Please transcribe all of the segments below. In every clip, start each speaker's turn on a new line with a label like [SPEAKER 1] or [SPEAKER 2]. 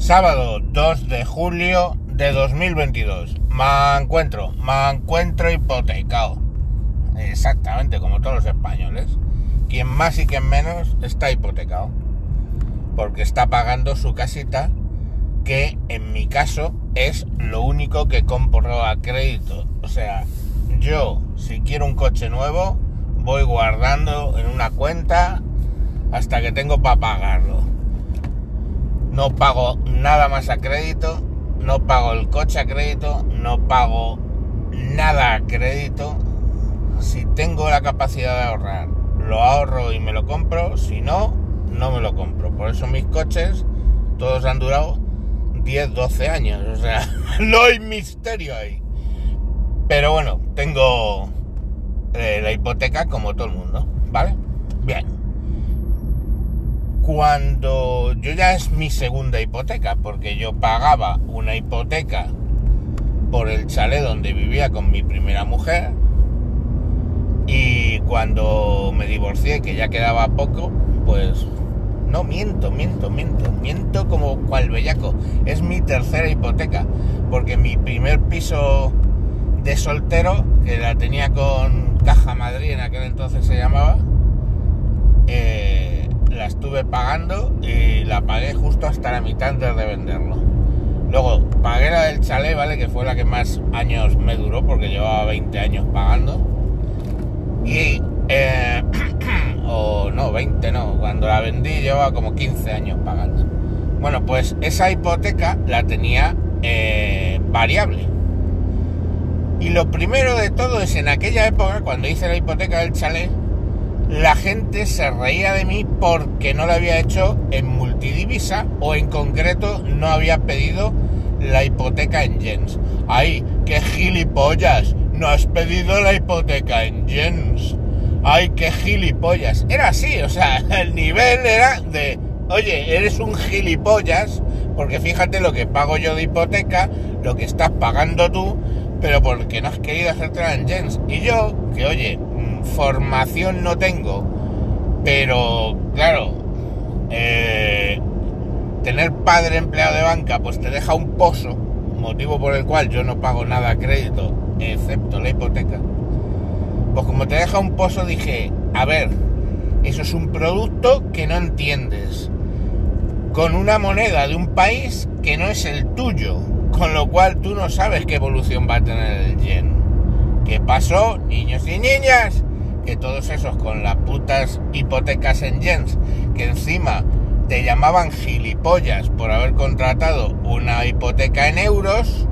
[SPEAKER 1] Sábado 2 de julio de 2022. Me encuentro, me encuentro hipotecado. Exactamente como todos los españoles. Quien más y quien menos está hipotecado. Porque está pagando su casita, que en mi caso es lo único que compro a crédito. O sea, yo si quiero un coche nuevo, voy guardando en una cuenta hasta que tengo para pagarlo no pago nada más a crédito, no pago el coche a crédito, no pago nada a crédito. Si tengo la capacidad de ahorrar, lo ahorro y me lo compro, si no, no me lo compro. Por eso mis coches, todos han durado 10, 12 años, o sea, no hay misterio ahí. Pero bueno, tengo eh, la hipoteca como todo el mundo, ¿vale? Bien cuando yo ya es mi segunda hipoteca, porque yo pagaba una hipoteca por el chalet donde vivía con mi primera mujer y cuando me divorcié, que ya quedaba poco, pues no miento, miento, miento, miento como cual bellaco. Es mi tercera hipoteca, porque mi primer piso de soltero, que la tenía con Caja Madrid en aquel entonces se llamaba, eh, la estuve pagando y la pagué justo hasta la mitad antes de venderlo. Luego pagué la del chalet, ¿vale? Que fue la que más años me duró porque llevaba 20 años pagando. Y... Eh, o no, 20 no. Cuando la vendí llevaba como 15 años pagando. Bueno, pues esa hipoteca la tenía eh, variable. Y lo primero de todo es en aquella época, cuando hice la hipoteca del chalet, gente se reía de mí porque no lo había hecho en multidivisa o en concreto no había pedido la hipoteca en yens. ¡Ay, qué gilipollas! No has pedido la hipoteca en yens. ¡Ay, qué gilipollas! Era así, o sea, el nivel era de, oye, eres un gilipollas porque fíjate lo que pago yo de hipoteca, lo que estás pagando tú, pero porque no has querido hacértela en yens. Y yo, que oye, formación no tengo, pero claro, eh, tener padre empleado de banca pues te deja un pozo, motivo por el cual yo no pago nada a crédito, excepto la hipoteca. Pues como te deja un pozo dije, a ver, eso es un producto que no entiendes, con una moneda de un país que no es el tuyo, con lo cual tú no sabes qué evolución va a tener el yen. ¿Qué pasó, niños y niñas? Que todos esos con las putas hipotecas en yens, que encima te llamaban gilipollas por haber contratado una hipoteca en euros,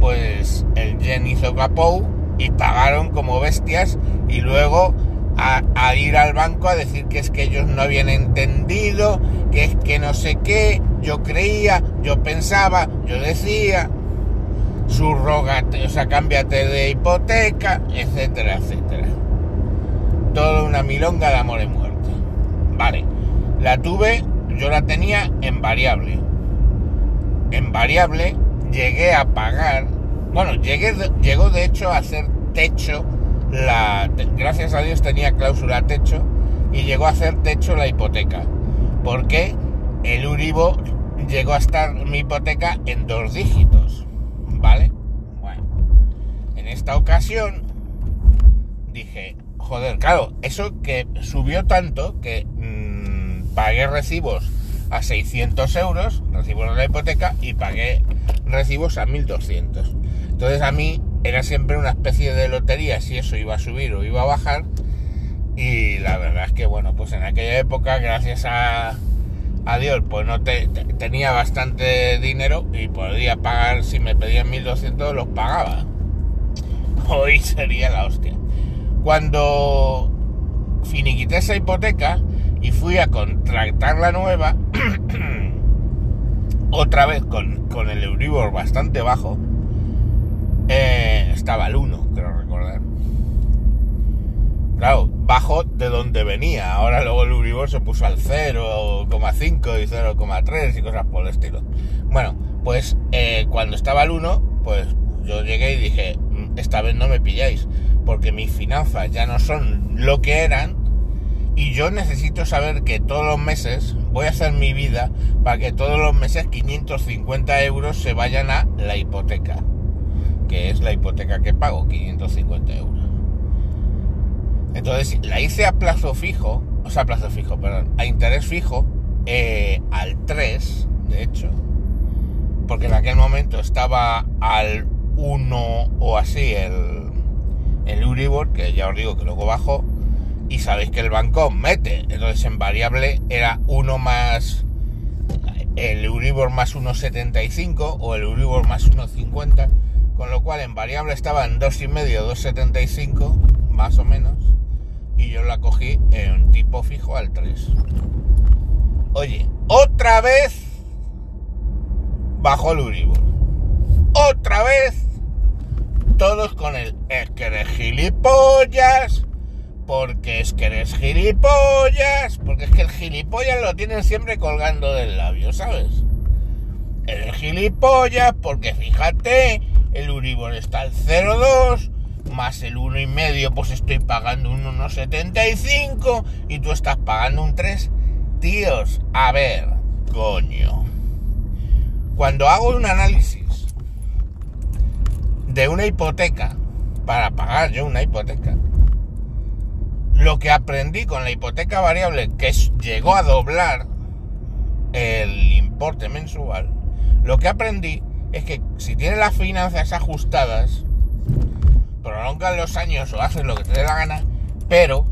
[SPEAKER 1] pues el yen hizo capou y pagaron como bestias y luego a, ir al banco a decir que es que ellos no habían entendido, que es que no sé qué, yo creía, yo pensaba, yo decía, subrogate, o sea, cámbiate de hipoteca, etcétera, etcétera toda una milonga de amor y muerte. Vale, la tuve, yo la tenía en variable. En variable llegué a pagar, bueno, llegué, llegó de hecho a hacer techo, la, gracias a Dios tenía cláusula techo y llegó a hacer techo la hipoteca. Porque el Uribo llegó a estar mi hipoteca en dos dígitos. ¿Vale? Bueno, en esta ocasión dije, joder, claro, eso que subió tanto que mmm, pagué recibos a 600 euros, recibos de la hipoteca, y pagué recibos a 1200. Entonces a mí era siempre una especie de lotería si eso iba a subir o iba a bajar. Y la verdad es que, bueno, pues en aquella época, gracias a, a Dios, pues no te, tenía bastante dinero y podía pagar, si me pedían 1200, los pagaba. Hoy sería la hostia cuando finiquité esa hipoteca y fui a contratar la nueva, otra vez con, el Euribor bastante bajo, eh, estaba el 1, creo recordar. Claro, bajo de donde venía. Ahora luego el Euribor se puso al 0,5 y 0,3 y cosas por el estilo. Bueno, pues eh, cuando estaba el 1, pues yo llegué y dije, mm, esta vez no me pilláis porque mis finanzas ya no son lo que eran y yo necesito saber que todos los meses voy a hacer mi vida para que todos los meses 550 euros se vayan a la hipoteca, que es la hipoteca que pago, 550 euros. Entonces la hice a plazo fijo, o sea, a plazo fijo, perdón, a interés fijo, eh, al 3, de hecho, porque en aquel momento estaba al 1 o así el, que ya os digo que luego bajó, y sabéis que el banco mete, entonces en variable era 1 más el Euribor más 1,75 o el Euribor más 1,50, con lo cual en variable estaba en 2,5, 2,75 más o menos, y yo la cogí en tipo fijo al 3. Oye, otra vez bajó el Euribor. Otra vez todos con el es que eres gilipollas, porque es que eres gilipollas, porque es que el gilipollas lo tienen siempre colgando del labio, ¿sabes? Eres gilipollas porque fíjate, el Uribor está al 0,2 más el 1,5, pues estoy pagando un 1,75 y tú estás pagando un 3. Tíos, a ver, coño. Cuando hago un análisis de una hipoteca, para pagar yo una hipoteca, lo que aprendí con la hipoteca variable, que llegó a doblar el importe mensual, lo que aprendí es que si tienes las finanzas ajustadas, prolongan los años o haces lo que te dé la gana, pero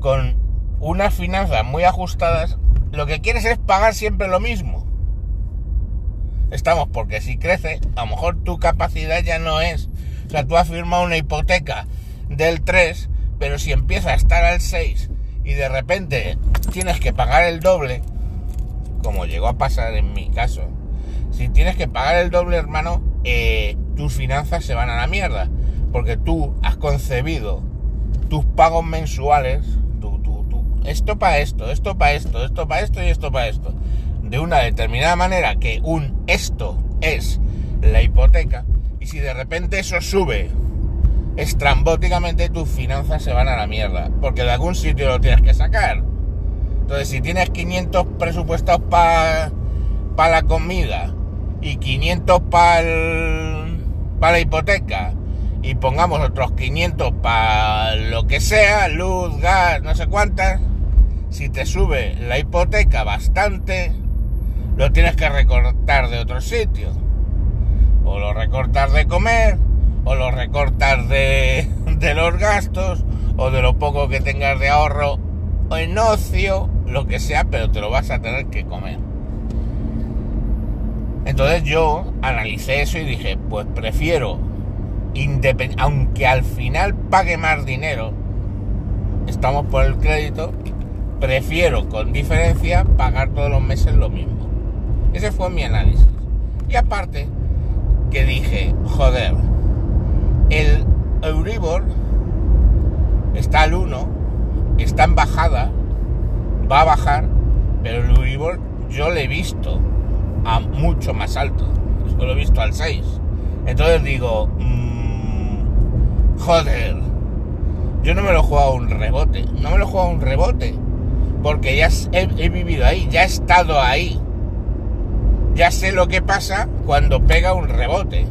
[SPEAKER 1] con unas finanzas muy ajustadas, lo que quieres es pagar siempre lo mismo. Estamos porque si crece, a lo mejor tu capacidad ya no es. O sea, tú has firmado una hipoteca del 3, pero si empieza a estar al 6 y de repente tienes que pagar el doble, como llegó a pasar en mi caso, si tienes que pagar el doble, hermano, eh, tus finanzas se van a la mierda. Porque tú has concebido tus pagos mensuales, esto para esto, esto para esto, esto para esto y esto para esto, de una determinada manera que un esto es la hipoteca, y si de repente eso sube estrambóticamente, tus finanzas se van a la mierda, porque de algún sitio lo tienes que sacar. Entonces, si tienes 500 presupuestados para la comida y 500 para la hipoteca y pongamos otros 500 para lo que sea, luz, gas, no sé cuántas, si te sube la hipoteca bastante, lo tienes que recortar de otro sitio. O lo recortas de comer, o lo recortas de, de los gastos, o de lo poco que tengas de ahorro, o en ocio, lo que sea, pero te lo vas a tener que comer. Entonces yo analicé eso y dije, pues prefiero aunque al final pague más dinero, estamos por el crédito, prefiero con diferencia pagar todos los meses lo mismo. Ese fue mi análisis. Y aparte, que dije, joder, el Euribor está al 1, está en bajada, va a bajar, pero el Euribor yo lo he visto a mucho más alto, yo lo he visto al 6. Entonces digo, Joder. Yo no me lo he jugado a un rebote. No me lo he jugado a un rebote. Porque ya he, vivido ahí, ya he estado ahí. Ya sé lo que pasa cuando pega un rebote.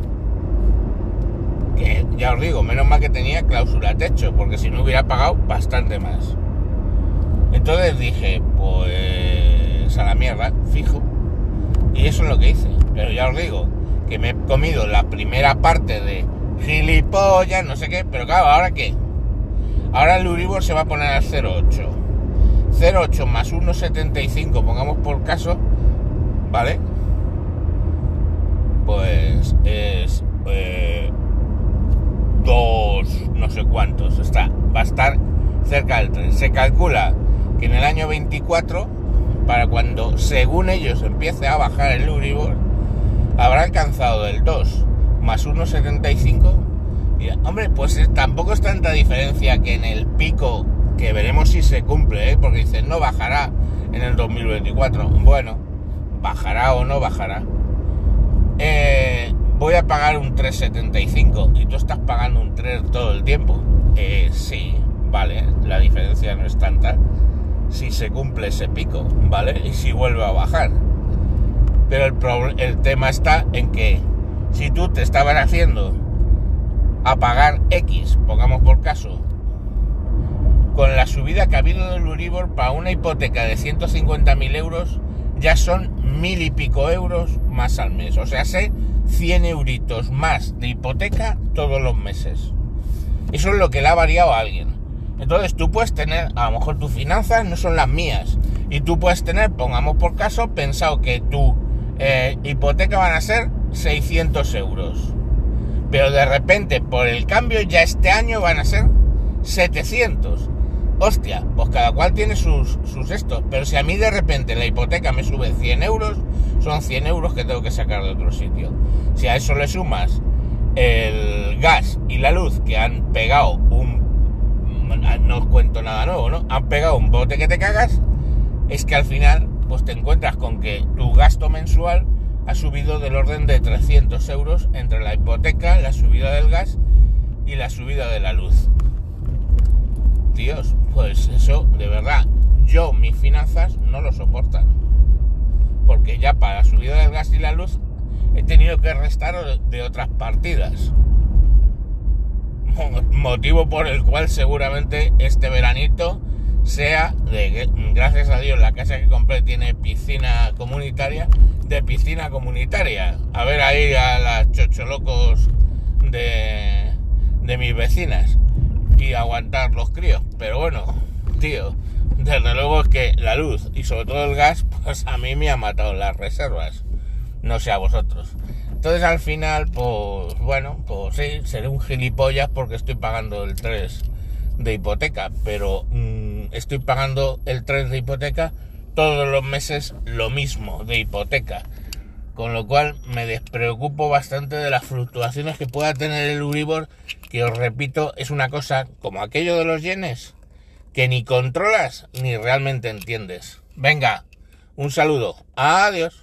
[SPEAKER 1] Que ya os digo, menos mal que tenía cláusula techo, porque si no hubiera pagado bastante más. Entonces dije, pues a la mierda, fijo. Y eso es lo que hice. Pero ya os digo, que me he comido la primera parte de gilipollas, no sé qué, pero claro, ¿ahora qué? Ahora el Uribor se va a poner a 0,8. 0,8 más 1,75, pongamos por caso, ¿vale? Pues es eh, dos, no sé cuántos, está, va a estar cerca del 3. Se calcula que en el año 24, para cuando según ellos empiece a bajar el Uribor, habrá alcanzado el 2 más 1,75. Hombre, pues eh, tampoco es tanta diferencia que en el pico, que veremos si se cumple, ¿eh? porque dicen no bajará en el 2024. Bueno, bajará o no bajará. Eh, voy a pagar un 3,75 y tú estás pagando un 3 todo el tiempo. sí, vale, la diferencia no es tanta. si se cumple ese pico, ¿vale? Y si vuelve a bajar. Pero el, el tema está en que si tú te estabas haciendo a pagar X, pongamos por caso, con la subida que ha habido del Uribor para una hipoteca de 150.000 euros, ya son mil y pico euros más al mes. O sea, sé 100 euritos más de hipoteca todos los meses. Eso es lo que le ha variado a alguien. Entonces tú puedes tener, a lo mejor tus finanzas no son las mías. Y tú puedes tener, pongamos por caso, pensado que tu eh, hipoteca van a ser 600 euros. Pero de repente, por el cambio, ya este año van a ser 700 hostia, pues cada cual tiene sus, sus pero si a mí de repente la hipoteca me sube 100 euros, son 100 euros que tengo que sacar de otro sitio. Si a eso le sumas el gas y la luz que han pegado un... no os cuento nada nuevo, ¿no? Han pegado un bote que te cagas, es que al final pues te encuentras con que tu gasto mensual ha subido del orden de 300 euros entre la hipoteca, la subida del gas y la subida de la luz. Dios, pues eso, de verdad, yo, mis finanzas no lo soportan. Porque ya para la subida del gas y la luz he tenido que restar de otras partidas. Motivo por el cual seguramente este veranito sea de gracias a Dios la casa que compré tiene piscina comunitaria de piscina comunitaria a ver ahí a las chocholocos de, de mis vecinas y aguantar los críos. Pero bueno, tío, desde luego que la luz y sobre todo el gas, pues a mí me ha matado las reservas. No sé a vosotros. Entonces al final, pues bueno, pues sí, seré un gilipollas porque estoy pagando el 3 de hipoteca, pero mm, estoy pagando el 3 de hipoteca todos los meses lo mismo de hipoteca. Con lo cual me despreocupo bastante de las fluctuaciones que pueda tener el Uribor, que os repito, es una cosa como aquello de los yenes, que ni controlas ni realmente entiendes. Venga, un saludo. Adiós.